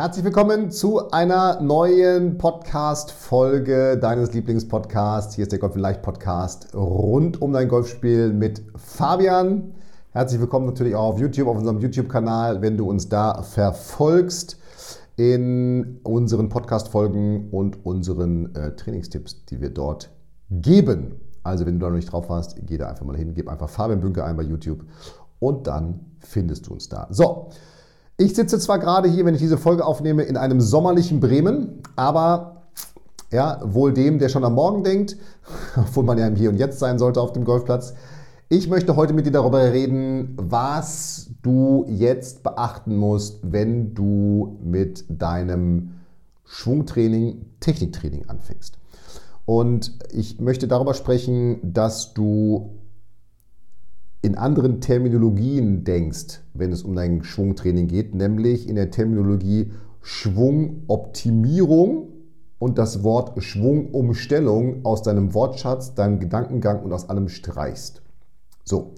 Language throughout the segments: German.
Herzlich willkommen zu einer neuen Podcast-Folge deines Lieblingspodcasts. Hier ist der Golf in Leicht Podcast rund um dein Golfspiel mit Fabian. Herzlich willkommen natürlich auch auf YouTube, auf unserem YouTube-Kanal, wenn du uns da verfolgst in unseren Podcast-Folgen und unseren äh, Trainingstipps, die wir dort geben. Also, wenn du da noch nicht drauf warst, geh da einfach mal hin, gib einfach Fabian Bünke ein bei YouTube und dann findest du uns da. So. Ich sitze zwar gerade hier, wenn ich diese Folge aufnehme, in einem sommerlichen Bremen, aber ja, wohl dem, der schon am Morgen denkt, obwohl man ja im Hier und Jetzt sein sollte auf dem Golfplatz. Ich möchte heute mit dir darüber reden, was du jetzt beachten musst, wenn du mit deinem Schwungtraining, Techniktraining anfängst. Und ich möchte darüber sprechen, dass du in anderen Terminologien denkst, wenn es um dein Schwungtraining geht, nämlich in der Terminologie Schwungoptimierung und das Wort Schwungumstellung aus deinem Wortschatz, deinem Gedankengang und aus allem streichst. So.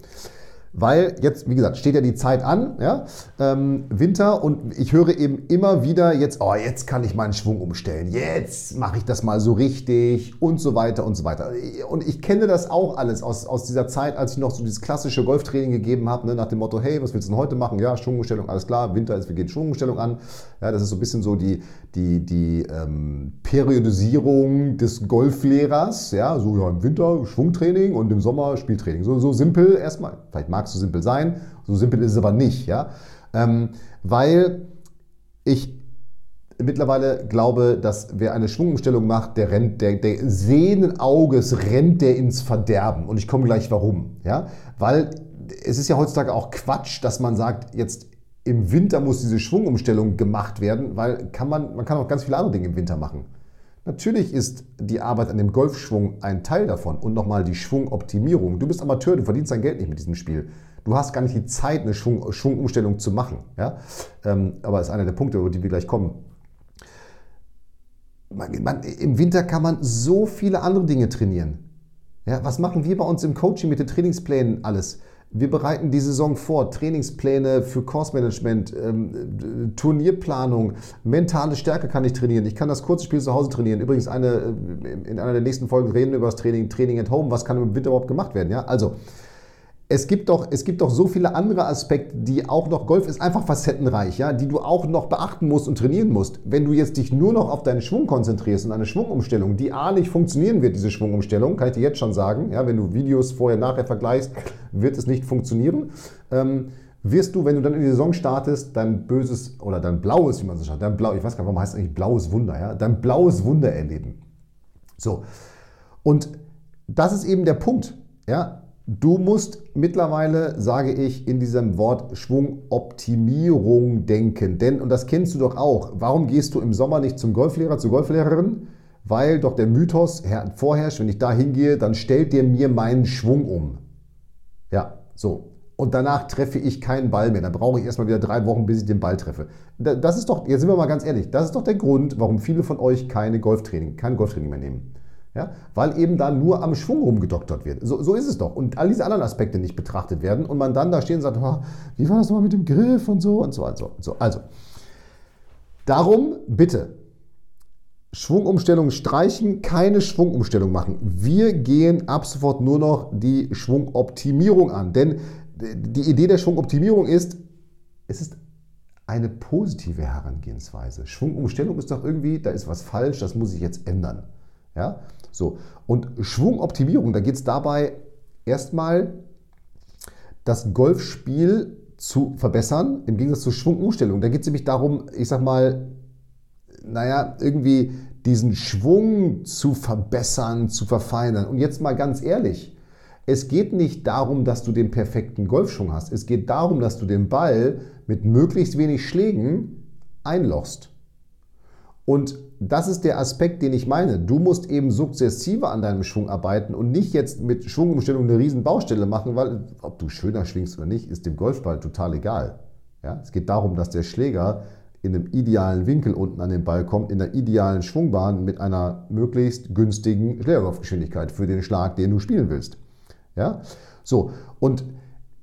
Weil jetzt, wie gesagt, steht ja die Zeit an, ja, ähm, Winter und ich höre eben immer wieder jetzt, oh, jetzt kann ich meinen Schwung umstellen, jetzt mache ich das mal so richtig und so weiter und so weiter. Und ich kenne das auch alles aus, aus dieser Zeit, als ich noch so dieses klassische Golftraining gegeben habe, ne, nach dem Motto, hey, was willst du denn heute machen? Ja, Schwungumstellung, alles klar, Winter ist, wir gehen Schwungumstellung an. Ja, das ist so ein bisschen so die, die, die ähm, Periodisierung des Golflehrers, ja, so ja, im Winter Schwungtraining und im Sommer Spieltraining. So, so simpel erstmal, vielleicht mag so simpel sein, so simpel ist es aber nicht, ja, ähm, weil ich mittlerweile glaube, dass wer eine Schwungumstellung macht, der rennt, der, der sehenden Auges rennt der ins Verderben. Und ich komme gleich warum. Ja? Weil es ist ja heutzutage auch Quatsch, dass man sagt, jetzt im Winter muss diese Schwungumstellung gemacht werden, weil kann man, man kann auch ganz viele andere Dinge im Winter machen. Natürlich ist die Arbeit an dem Golfschwung ein Teil davon und nochmal die Schwungoptimierung. Du bist Amateur, du verdienst dein Geld nicht mit diesem Spiel. Du hast gar nicht die Zeit, eine Schwung, Schwungumstellung zu machen. Ja? Ähm, aber ist einer der Punkte, über die wir gleich kommen. Man, man, Im Winter kann man so viele andere Dinge trainieren. Ja, was machen wir bei uns im Coaching mit den Trainingsplänen alles? Wir bereiten die Saison vor, Trainingspläne für Kursmanagement, ähm, Turnierplanung, mentale Stärke kann ich trainieren. Ich kann das kurze Spiel zu Hause trainieren. Übrigens eine, äh, in einer der nächsten Folgen reden wir über das Training, Training at Home. Was kann im Winter überhaupt gemacht werden? Ja, also es gibt doch, es gibt doch so viele andere Aspekte, die auch noch, Golf ist einfach facettenreich, ja, die du auch noch beachten musst und trainieren musst. Wenn du jetzt dich nur noch auf deinen Schwung konzentrierst und eine Schwungumstellung, die A nicht funktionieren wird, diese Schwungumstellung, kann ich dir jetzt schon sagen, ja, wenn du Videos vorher, nachher vergleichst, wird es nicht funktionieren. Ähm, wirst du, wenn du dann in die Saison startest, dein böses oder dein blaues, wie man so sagt, dein blau, ich weiß gar nicht, warum heißt eigentlich blaues Wunder, ja, dein blaues Wunder erleben. So. Und das ist eben der Punkt, ja, Du musst mittlerweile, sage ich, in diesem Wort Schwungoptimierung denken. Denn, und das kennst du doch auch, warum gehst du im Sommer nicht zum Golflehrer, zur Golflehrerin? Weil doch der Mythos vorherrscht, wenn ich da hingehe, dann stellt der mir meinen Schwung um. Ja, so. Und danach treffe ich keinen Ball mehr. Dann brauche ich erstmal wieder drei Wochen, bis ich den Ball treffe. Das ist doch, jetzt sind wir mal ganz ehrlich, das ist doch der Grund, warum viele von euch keine Golftraining, kein Golftraining mehr nehmen. Ja, weil eben da nur am Schwung rumgedoktert wird. So, so, ist es doch. Und all diese anderen Aspekte nicht betrachtet werden und man dann da stehen und sagt, wie war das nochmal mit dem Griff und so und so und so. Und so. Also, darum bitte, Schwungumstellung streichen, keine Schwungumstellung machen. Wir gehen ab sofort nur noch die Schwungoptimierung an. Denn die Idee der Schwungoptimierung ist, es ist eine positive Herangehensweise. Schwungumstellung ist doch irgendwie, da ist was falsch, das muss ich jetzt ändern. Ja? So. Und Schwungoptimierung, da geht es dabei erstmal das Golfspiel zu verbessern, im Gegensatz zur Schwungumstellung. Da geht es nämlich darum, ich sag mal, naja, irgendwie diesen Schwung zu verbessern, zu verfeinern. Und jetzt mal ganz ehrlich, Es geht nicht darum, dass du den perfekten Golfschwung hast. Es geht darum, dass du den Ball mit möglichst wenig Schlägen einlochst. Und das ist der Aspekt, den ich meine. Du musst eben sukzessive an deinem Schwung arbeiten und nicht jetzt mit Schwungumstellung eine riesen Baustelle machen, weil ob du schöner schwingst oder nicht, ist dem Golfball total egal. Ja? Es geht darum, dass der Schläger in einem idealen Winkel unten an den Ball kommt, in der idealen Schwungbahn mit einer möglichst günstigen Schlägerkopfgeschwindigkeit für den Schlag, den du spielen willst. Ja? So, und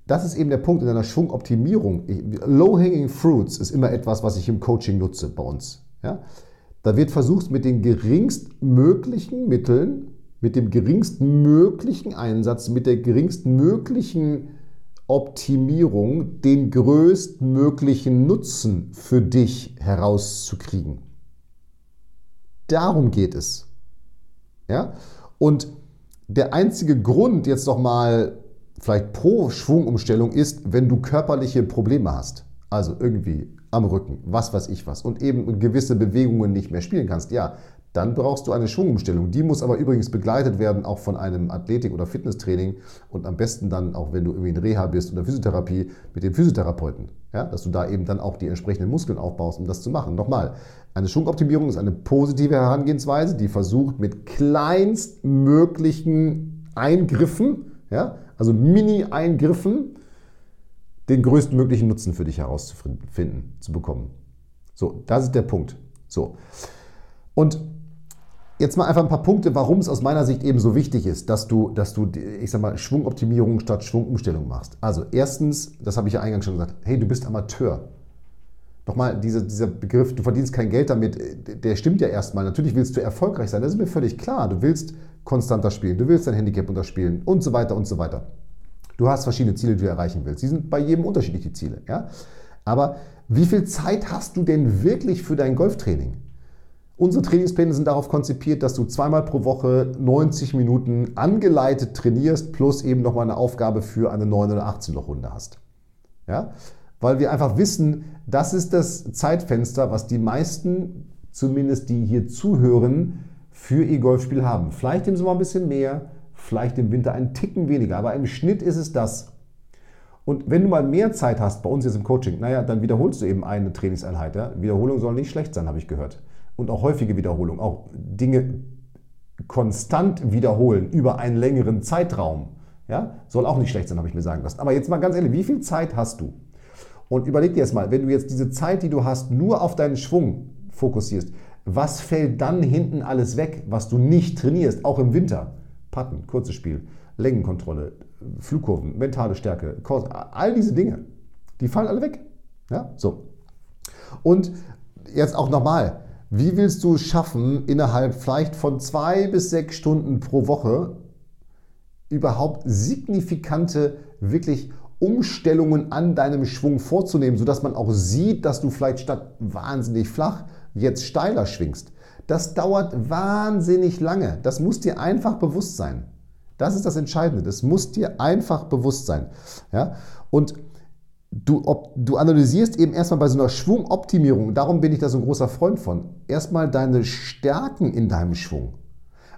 das ist eben der Punkt in einer Schwungoptimierung. Low-hanging fruits ist immer etwas, was ich im Coaching nutze bei uns. Ja? Da wird versucht, mit den geringstmöglichen Mitteln, mit dem geringstmöglichen Einsatz, mit der geringstmöglichen Optimierung den größtmöglichen Nutzen für dich herauszukriegen. Darum geht es. Ja? Und der einzige Grund jetzt nochmal vielleicht pro Schwungumstellung ist, wenn du körperliche Probleme hast. Also irgendwie am Rücken, was weiß ich was, und eben gewisse Bewegungen nicht mehr spielen kannst. Ja, dann brauchst du eine Schwungumstellung. Die muss aber übrigens begleitet werden, auch von einem Athletik- oder Fitnesstraining und am besten dann auch, wenn du irgendwie in Reha bist oder Physiotherapie, mit dem Physiotherapeuten. Ja, dass du da eben dann auch die entsprechenden Muskeln aufbaust, um das zu machen. Nochmal, eine Schwungoptimierung ist eine positive Herangehensweise, die versucht mit kleinstmöglichen Eingriffen, ja, also Mini-Eingriffen, den größtmöglichen Nutzen für dich herauszufinden, zu bekommen. So, das ist der Punkt. So. Und jetzt mal einfach ein paar Punkte, warum es aus meiner Sicht eben so wichtig ist, dass du, dass du, ich sag mal, Schwungoptimierung statt Schwungumstellung machst. Also erstens, das habe ich ja eingangs schon gesagt, hey, du bist Amateur. Nochmal, diese, dieser Begriff, du verdienst kein Geld damit, der stimmt ja erstmal. Natürlich willst du erfolgreich sein, das ist mir völlig klar. Du willst konstanter spielen, du willst dein Handicap unterspielen und so weiter und so weiter. Du hast verschiedene Ziele, die du erreichen willst. Die sind bei jedem unterschiedlich, die Ziele. Ja? Aber wie viel Zeit hast du denn wirklich für dein Golftraining? Unsere Trainingspläne sind darauf konzipiert, dass du zweimal pro Woche 90 Minuten angeleitet trainierst, plus eben nochmal eine Aufgabe für eine 9 oder 18 Loch Runde hast. Ja? Weil wir einfach wissen, das ist das Zeitfenster, was die meisten, zumindest die hier zuhören, für ihr Golfspiel haben. Vielleicht im Sommer ein bisschen mehr, vielleicht im Winter einen Ticken weniger, aber im Schnitt ist es das. Und wenn du mal mehr Zeit hast bei uns jetzt im Coaching, naja, dann wiederholst du eben eine Trainingseinheit. Ja? Wiederholung soll nicht schlecht sein, habe ich gehört. Und auch häufige Wiederholung, auch Dinge konstant wiederholen über einen längeren Zeitraum. Ja? Soll auch nicht schlecht sein, habe ich mir sagen lassen. Aber jetzt mal ganz ehrlich, wie viel Zeit hast du? Und überleg dir jetzt mal, wenn du jetzt diese Zeit, die du hast, nur auf deinen Schwung fokussierst, was fällt dann hinten alles weg, was du nicht trainierst, auch im Winter? Patten, kurzes Spiel, Längenkontrolle, Flugkurven, mentale Stärke, Kurs, all diese Dinge, die fallen alle weg. Ja, so. Und jetzt auch nochmal, wie willst du schaffen, innerhalb vielleicht von zwei bis sechs Stunden pro Woche überhaupt signifikante, wirklich Umstellungen an deinem Schwung vorzunehmen, sodass man auch sieht, dass du vielleicht statt wahnsinnig flach jetzt steiler schwingst. Das dauert wahnsinnig lange. Das muss dir einfach bewusst sein. Das ist das Entscheidende. Das muss dir einfach bewusst sein. Ja? Und du, ob, du analysierst eben erstmal bei so einer Schwungoptimierung, darum bin ich da so ein großer Freund von, erstmal deine Stärken in deinem Schwung,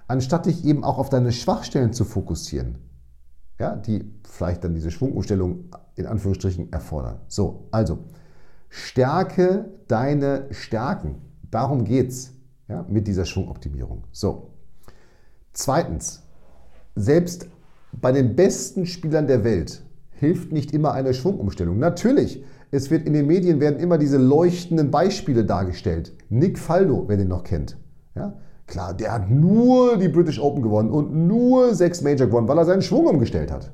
anstatt dich eben auch auf deine Schwachstellen zu fokussieren, ja, die vielleicht dann diese Schwungumstellung in Anführungsstrichen erfordern. So, also stärke deine Stärken. Darum geht es ja, mit dieser Schwungoptimierung. So. Zweitens, selbst bei den besten Spielern der Welt hilft nicht immer eine Schwungumstellung. Natürlich, es wird in den Medien werden immer diese leuchtenden Beispiele dargestellt. Nick Faldo, wer den noch kennt. Ja? Klar, der hat nur die British Open gewonnen und nur sechs Major gewonnen, weil er seinen Schwung umgestellt hat.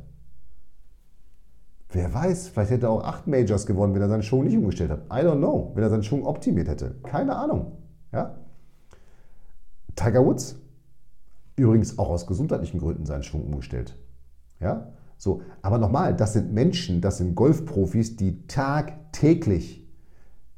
Wer weiß, vielleicht hätte er auch acht Majors gewonnen, wenn er seinen Schwung nicht umgestellt hat. I don't know, wenn er seinen Schwung optimiert hätte. Keine Ahnung. Ja? Tiger Woods, übrigens auch aus gesundheitlichen Gründen seinen Schwung umgestellt. Ja? So, aber nochmal, das sind Menschen, das sind Golfprofis, die tagtäglich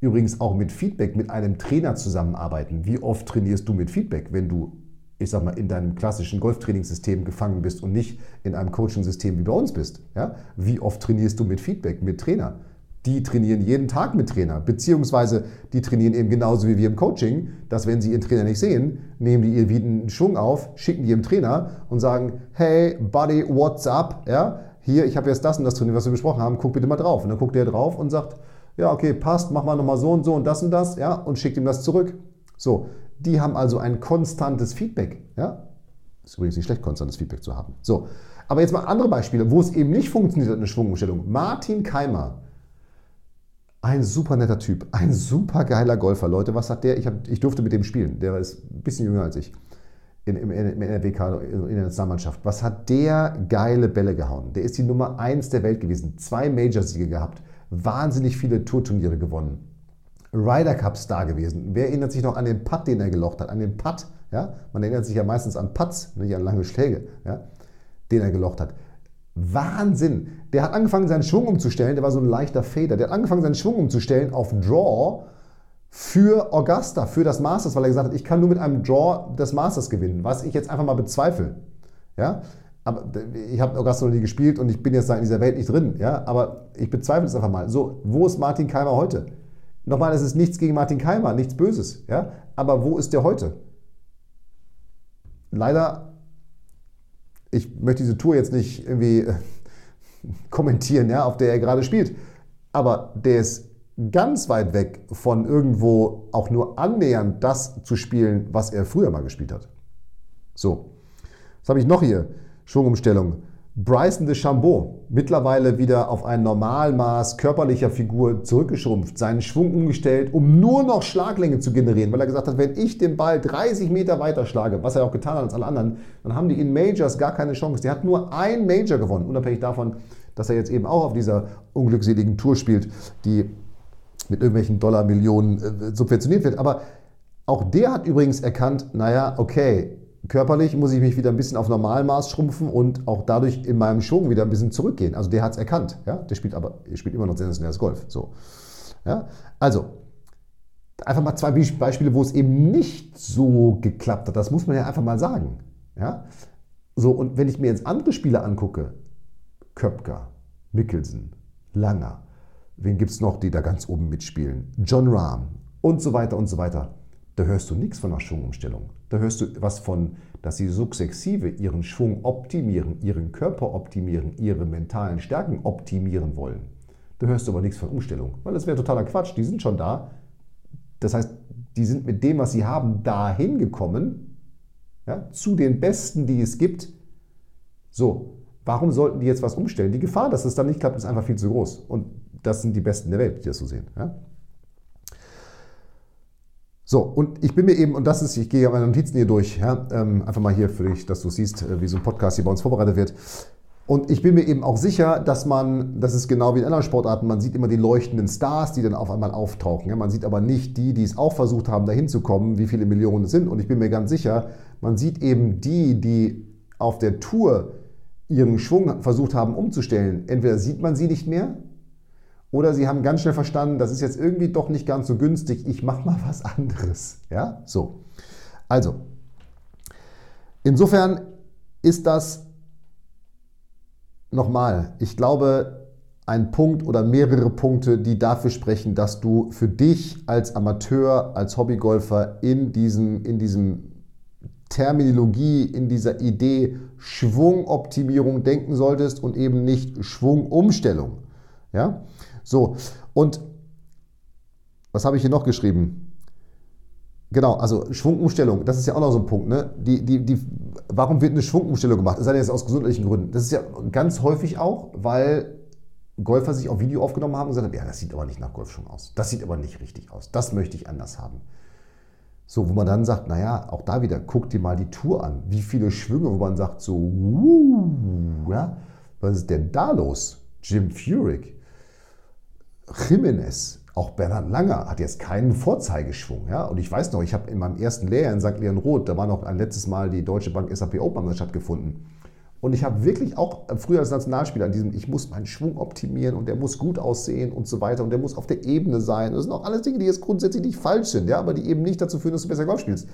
übrigens auch mit Feedback mit einem Trainer zusammenarbeiten. Wie oft trainierst du mit Feedback, wenn du, ich sag mal, in deinem klassischen Golftrainingssystem gefangen bist und nicht in einem Coaching-System wie bei uns bist? Ja? Wie oft trainierst du mit Feedback, mit Trainer? Die trainieren jeden Tag mit Trainer, beziehungsweise die trainieren eben genauso wie wir im Coaching, dass wenn sie ihren Trainer nicht sehen, nehmen die ihr wieder einen Schwung auf, schicken die ihrem Trainer und sagen, hey Buddy, what's up? Ja, hier, ich habe jetzt das und das trainiert, was wir besprochen haben, guck bitte mal drauf. Und dann guckt der drauf und sagt, ja, okay, passt, mach mal nochmal so und so und das und das, ja, und schickt ihm das zurück. So, die haben also ein konstantes Feedback, ja. Ist übrigens nicht schlecht, konstantes Feedback zu haben. So, aber jetzt mal andere Beispiele, wo es eben nicht funktioniert, eine Schwungumstellung. Martin Keimer, ein super netter Typ, ein super geiler Golfer. Leute, was hat der? Ich, hab, ich durfte mit dem spielen. Der ist ein bisschen jünger als ich in, im, im NRW-Kader, in der Nationalmannschaft. Was hat der geile Bälle gehauen? Der ist die Nummer 1 der Welt gewesen. Zwei Major-Siege gehabt. Wahnsinnig viele Tourturniere gewonnen. Ryder Cup Star gewesen. Wer erinnert sich noch an den Putt, den er gelocht hat? An den Putt, ja? Man erinnert sich ja meistens an Putts, nicht an lange Schläge, ja? Den er gelocht hat. Wahnsinn. Der hat angefangen, seinen Schwung umzustellen. Der war so ein leichter Fader. Der hat angefangen, seinen Schwung umzustellen auf Draw für Augusta, für das Masters, weil er gesagt hat, ich kann nur mit einem Draw das Masters gewinnen, was ich jetzt einfach mal bezweifle. Ja? Aber ich habe Augusta noch nie gespielt und ich bin jetzt da in dieser Welt nicht drin. Ja? Aber ich bezweifle es einfach mal. So, wo ist Martin Keimer heute? Nochmal, es ist nichts gegen Martin Keimer, nichts Böses. Ja? Aber wo ist der heute? Leider, ich möchte diese Tour jetzt nicht irgendwie kommentieren, ja, auf der er gerade spielt. Aber der ist ganz weit weg von irgendwo auch nur annähernd das zu spielen, was er früher mal gespielt hat. So, was habe ich noch hier? Schwungumstellung. Bryson de Chambeau, mittlerweile wieder auf ein Normalmaß körperlicher Figur zurückgeschrumpft, seinen Schwung umgestellt, um nur noch Schlaglänge zu generieren, weil er gesagt hat, wenn ich den Ball 30 Meter weiter schlage, was er auch getan hat als alle anderen, dann haben die in Majors gar keine Chance. Der hat nur ein Major gewonnen, unabhängig davon, dass er jetzt eben auch auf dieser unglückseligen Tour spielt, die mit irgendwelchen Dollarmillionen äh, subventioniert wird. Aber auch der hat übrigens erkannt, naja, okay, körperlich muss ich mich wieder ein bisschen auf Normalmaß schrumpfen und auch dadurch in meinem Schwung wieder ein bisschen zurückgehen. Also der hat es erkannt. Ja? Der spielt aber spielt immer noch sensationelles Golf. So. Ja? Also, einfach mal zwei Beispiele, wo es eben nicht so geklappt hat. Das muss man ja einfach mal sagen. Ja? So, und wenn ich mir jetzt andere Spiele angucke, Köpker, Mickelson, Langer, Wen gibt es noch, die da ganz oben mitspielen? John Rahm und so weiter und so weiter. Da hörst du nichts von einer Schwungumstellung. Da hörst du was von, dass sie sukzessive ihren Schwung optimieren, ihren Körper optimieren, ihre mentalen Stärken optimieren wollen. Da hörst du aber nichts von Umstellung, weil das wäre totaler Quatsch. Die sind schon da. Das heißt, die sind mit dem, was sie haben, dahin gekommen, ja, zu den Besten, die es gibt. So, warum sollten die jetzt was umstellen? Die Gefahr, dass es dann nicht klappt, ist einfach viel zu groß. Und das sind die Besten der Welt, die das so sehen. Ja? So, und ich bin mir eben, und das ist, ich gehe meine Notizen hier durch, ja, ähm, einfach mal hier für dich, dass du siehst, äh, wie so ein Podcast hier bei uns vorbereitet wird. Und ich bin mir eben auch sicher, dass man, das ist genau wie in anderen Sportarten, man sieht immer die leuchtenden Stars, die dann auf einmal auftauchen. Ja? Man sieht aber nicht die, die es auch versucht haben, dahin zu kommen, wie viele Millionen es sind. Und ich bin mir ganz sicher, man sieht eben die, die auf der Tour ihren Schwung versucht haben umzustellen. Entweder sieht man sie nicht mehr oder sie haben ganz schnell verstanden, das ist jetzt irgendwie doch nicht ganz so günstig, ich mache mal was anderes. Ja, so. Also, insofern ist das nochmal, ich glaube, ein Punkt oder mehrere Punkte, die dafür sprechen, dass du für dich als Amateur, als Hobbygolfer in diesem, in diesem Terminologie, in dieser Idee Schwungoptimierung denken solltest und eben nicht Schwungumstellung. Ja? So, und was habe ich hier noch geschrieben? Genau, also Schwungumstellung, das ist ja auch noch so ein Punkt. Ne? Die, die, die, warum wird eine Schwungumstellung gemacht? Das ist ja jetzt aus gesundheitlichen Gründen. Das ist ja ganz häufig auch, weil Golfer sich auf Video aufgenommen haben und gesagt haben, ja, das sieht aber nicht nach Golfschwung aus. Das sieht aber nicht richtig aus. Das möchte ich anders haben. So, wo man dann sagt, naja, auch da wieder, guck dir mal die Tour an. Wie viele Schwünge, wo man sagt so, uh, ja, was ist denn da los? Jim Furyk, Jimenez, auch Bernhard Langer hat jetzt keinen Vorzeigeschwung. Ja? Und ich weiß noch, ich habe in meinem ersten Lehrjahr in St. Leon Roth, da war noch ein letztes Mal die Deutsche Bank SAP Open stattgefunden. Und ich habe wirklich auch früher als Nationalspieler an diesem, ich muss meinen Schwung optimieren und der muss gut aussehen und so weiter und der muss auf der Ebene sein. Das sind auch alles Dinge, die jetzt grundsätzlich nicht falsch sind, ja, aber die eben nicht dazu führen, dass du besser Golf spielst.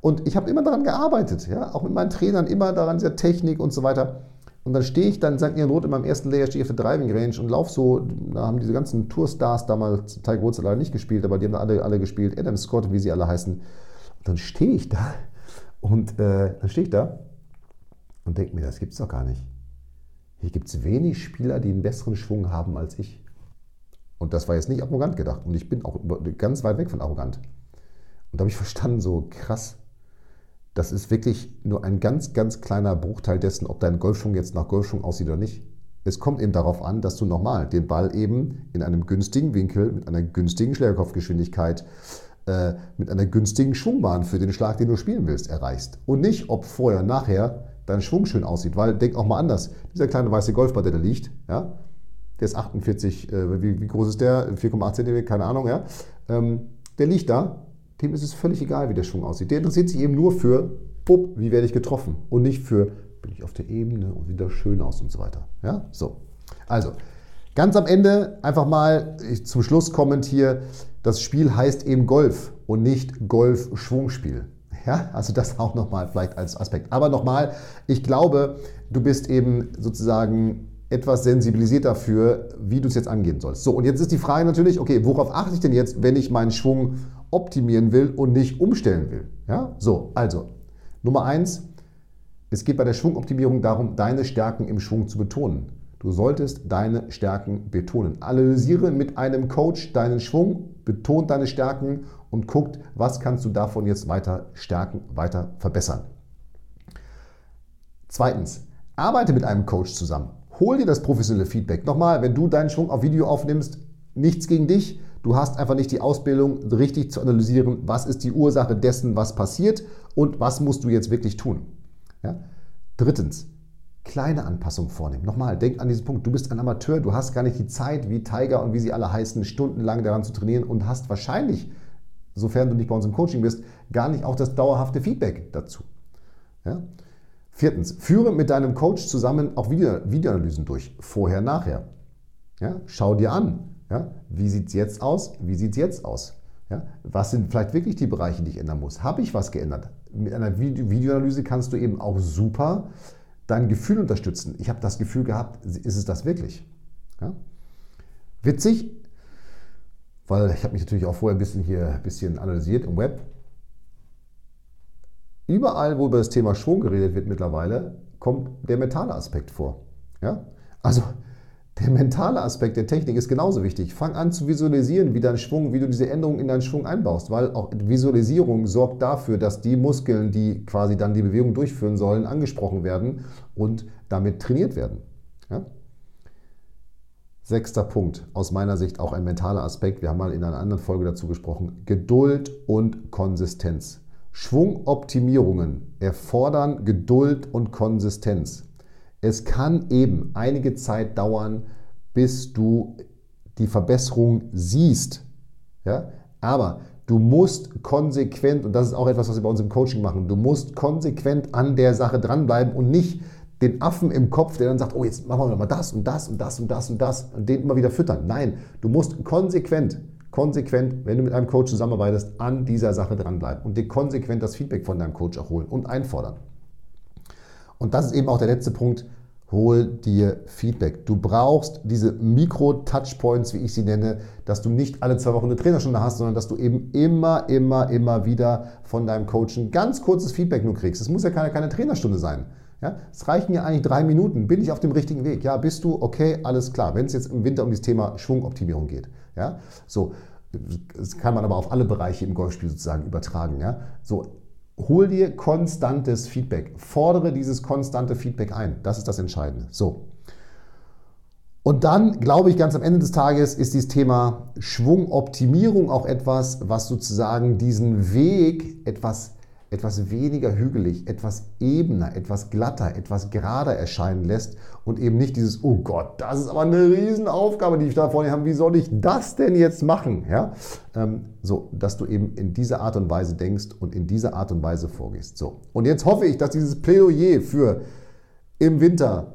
Und ich habe immer daran gearbeitet, ja, auch mit meinen Trainern, immer daran, dieser Technik und so weiter. Und dann stehe ich dann in St. Rot in meinem ersten Layer, stehe ich auf der Driving Range und laufe so, da haben diese ganzen Tourstars damals, Tiger Woods leider nicht gespielt, aber die haben alle, alle gespielt, Adam Scott, wie sie alle heißen. Und dann stehe ich da und äh, dann stehe ich da und denke mir, das gibt es doch gar nicht. Hier gibt es wenig Spieler, die einen besseren Schwung haben als ich. Und das war jetzt nicht arrogant gedacht. Und ich bin auch ganz weit weg von arrogant. Und da habe ich verstanden, so krass, das ist wirklich nur ein ganz, ganz kleiner Bruchteil dessen, ob dein Golfschwung jetzt nach Golfschwung aussieht oder nicht. Es kommt eben darauf an, dass du nochmal den Ball eben in einem günstigen Winkel, mit einer günstigen Schlägerkopfgeschwindigkeit, äh, mit einer günstigen Schwungbahn für den Schlag, den du spielen willst, erreichst. Und nicht, ob vorher, nachher dein Schwung schön aussieht. Weil, denk auch mal anders, dieser kleine weiße Golfball, der da liegt, ja, der ist 48, äh, wie, wie, groß ist der? 4,8 cm, keine Ahnung, ja. Ähm, der liegt da dem ist es völlig egal, wie der Schwung aussieht. Der interessiert sich eben nur für, pup, wie werde ich getroffen und nicht für, bin ich auf der Ebene und sieht das schön aus und so weiter. Ja, so. Also, ganz am Ende einfach mal zum Schluss kommend hier, das Spiel heißt eben Golf und nicht Golf-Schwungspiel. Ja, also das auch nochmal vielleicht als Aspekt. Aber nochmal, ich glaube, du bist eben sozusagen etwas sensibilisiert dafür, wie du es jetzt angehen sollst. So, und jetzt ist die Frage natürlich, okay, worauf achte ich denn jetzt, wenn ich meinen Schwung optimieren will und nicht umstellen will? Ja, so, also, Nummer eins, es geht bei der Schwungoptimierung darum, deine Stärken im Schwung zu betonen. Du solltest deine Stärken betonen. Analysiere mit einem Coach deinen Schwung, betont deine Stärken und guckt, was kannst du davon jetzt weiter stärken, weiter verbessern. Zweitens, arbeite mit einem Coach zusammen. Hol dir das professionelle Feedback. Nochmal, wenn du deinen Schwung auf Video aufnimmst, nichts gegen dich. Du hast einfach nicht die Ausbildung, richtig zu analysieren, was ist die Ursache dessen, was passiert und was musst du jetzt wirklich tun. Ja? Drittens, kleine Anpassungen vornehmen. Nochmal, denk an diesen Punkt. Du bist ein Amateur, du hast gar nicht die Zeit, wie Tiger und wie sie alle heißen, stundenlang daran zu trainieren und hast wahrscheinlich, sofern du nicht bei uns im Coaching bist, gar nicht auch das dauerhafte Feedback dazu. Ja? Viertens, führe mit deinem Coach zusammen auch Video, Videoanalysen durch, vorher, nachher. Ja, schau dir an, ja, wie sieht es jetzt aus, wie sieht es jetzt aus. Ja, was sind vielleicht wirklich die Bereiche, die ich ändern muss? Habe ich was geändert? Mit einer Video Videoanalyse kannst du eben auch super dein Gefühl unterstützen. Ich habe das Gefühl gehabt, ist es das wirklich? Ja? Witzig, weil ich habe mich natürlich auch vorher ein bisschen hier ein bisschen analysiert im Web Überall, wo über das Thema Schwung geredet wird mittlerweile, kommt der mentale Aspekt vor. Ja? Also der mentale Aspekt der Technik ist genauso wichtig. Fang an zu visualisieren, wie dein Schwung, wie du diese Änderungen in deinen Schwung einbaust, weil auch Visualisierung sorgt dafür, dass die Muskeln, die quasi dann die Bewegung durchführen sollen, angesprochen werden und damit trainiert werden. Ja? Sechster Punkt, aus meiner Sicht auch ein mentaler Aspekt. Wir haben mal in einer anderen Folge dazu gesprochen. Geduld und Konsistenz. Schwungoptimierungen erfordern Geduld und Konsistenz. Es kann eben einige Zeit dauern, bis du die Verbesserung siehst. Ja? Aber du musst konsequent, und das ist auch etwas, was wir bei uns im Coaching machen, du musst konsequent an der Sache dranbleiben und nicht den Affen im Kopf, der dann sagt, oh, jetzt machen wir mal das und das und das und das und das und den immer wieder füttern. Nein, du musst konsequent konsequent, wenn du mit einem Coach zusammenarbeitest, an dieser Sache dranbleiben und dir konsequent das Feedback von deinem Coach auch holen und einfordern. Und das ist eben auch der letzte Punkt. Hol dir Feedback. Du brauchst diese Mikro-Touchpoints, wie ich sie nenne, dass du nicht alle zwei Wochen eine Trainerstunde hast, sondern dass du eben immer, immer, immer wieder von deinem Coach ein ganz kurzes Feedback nur kriegst. Es muss ja keine, keine Trainerstunde sein. Ja, es reichen ja eigentlich drei Minuten. Bin ich auf dem richtigen Weg? Ja, bist du? Okay, alles klar. Wenn es jetzt im Winter um das Thema Schwungoptimierung geht. Ja, so. Das kann man aber auf alle Bereiche im Golfspiel sozusagen übertragen. Ja, so. Hol dir konstantes Feedback. Fordere dieses konstante Feedback ein. Das ist das Entscheidende. So. Und dann, glaube ich, ganz am Ende des Tages ist dieses Thema Schwungoptimierung auch etwas, was sozusagen diesen Weg etwas etwas weniger hügelig, etwas ebener, etwas glatter, etwas gerader erscheinen lässt und eben nicht dieses, oh Gott, das ist aber eine Riesenaufgabe, die ich da vorne habe, wie soll ich das denn jetzt machen? Ja? Ähm, so, dass du eben in dieser Art und Weise denkst und in dieser Art und Weise vorgehst. So, und jetzt hoffe ich, dass dieses Plädoyer für im Winter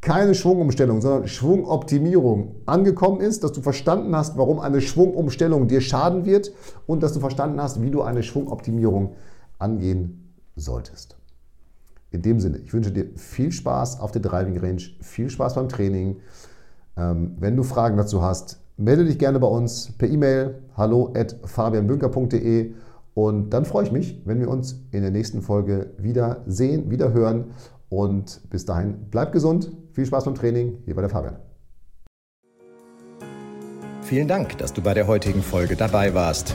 keine Schwungumstellung, sondern Schwungoptimierung angekommen ist, dass du verstanden hast, warum eine Schwungumstellung dir schaden wird und dass du verstanden hast, wie du eine Schwungoptimierung angehen solltest. In dem Sinne, ich wünsche dir viel Spaß auf der Driving Range, viel Spaß beim Training. Ähm, wenn du Fragen dazu hast, melde dich gerne bei uns per E-Mail hallo at fabianbünker.de und dann freue ich mich, wenn wir uns in der nächsten Folge wieder sehen, wieder hören und bis dahin bleib gesund, viel Spaß beim Training, hier bei der Fabian. Vielen Dank, dass du bei der heutigen Folge dabei warst.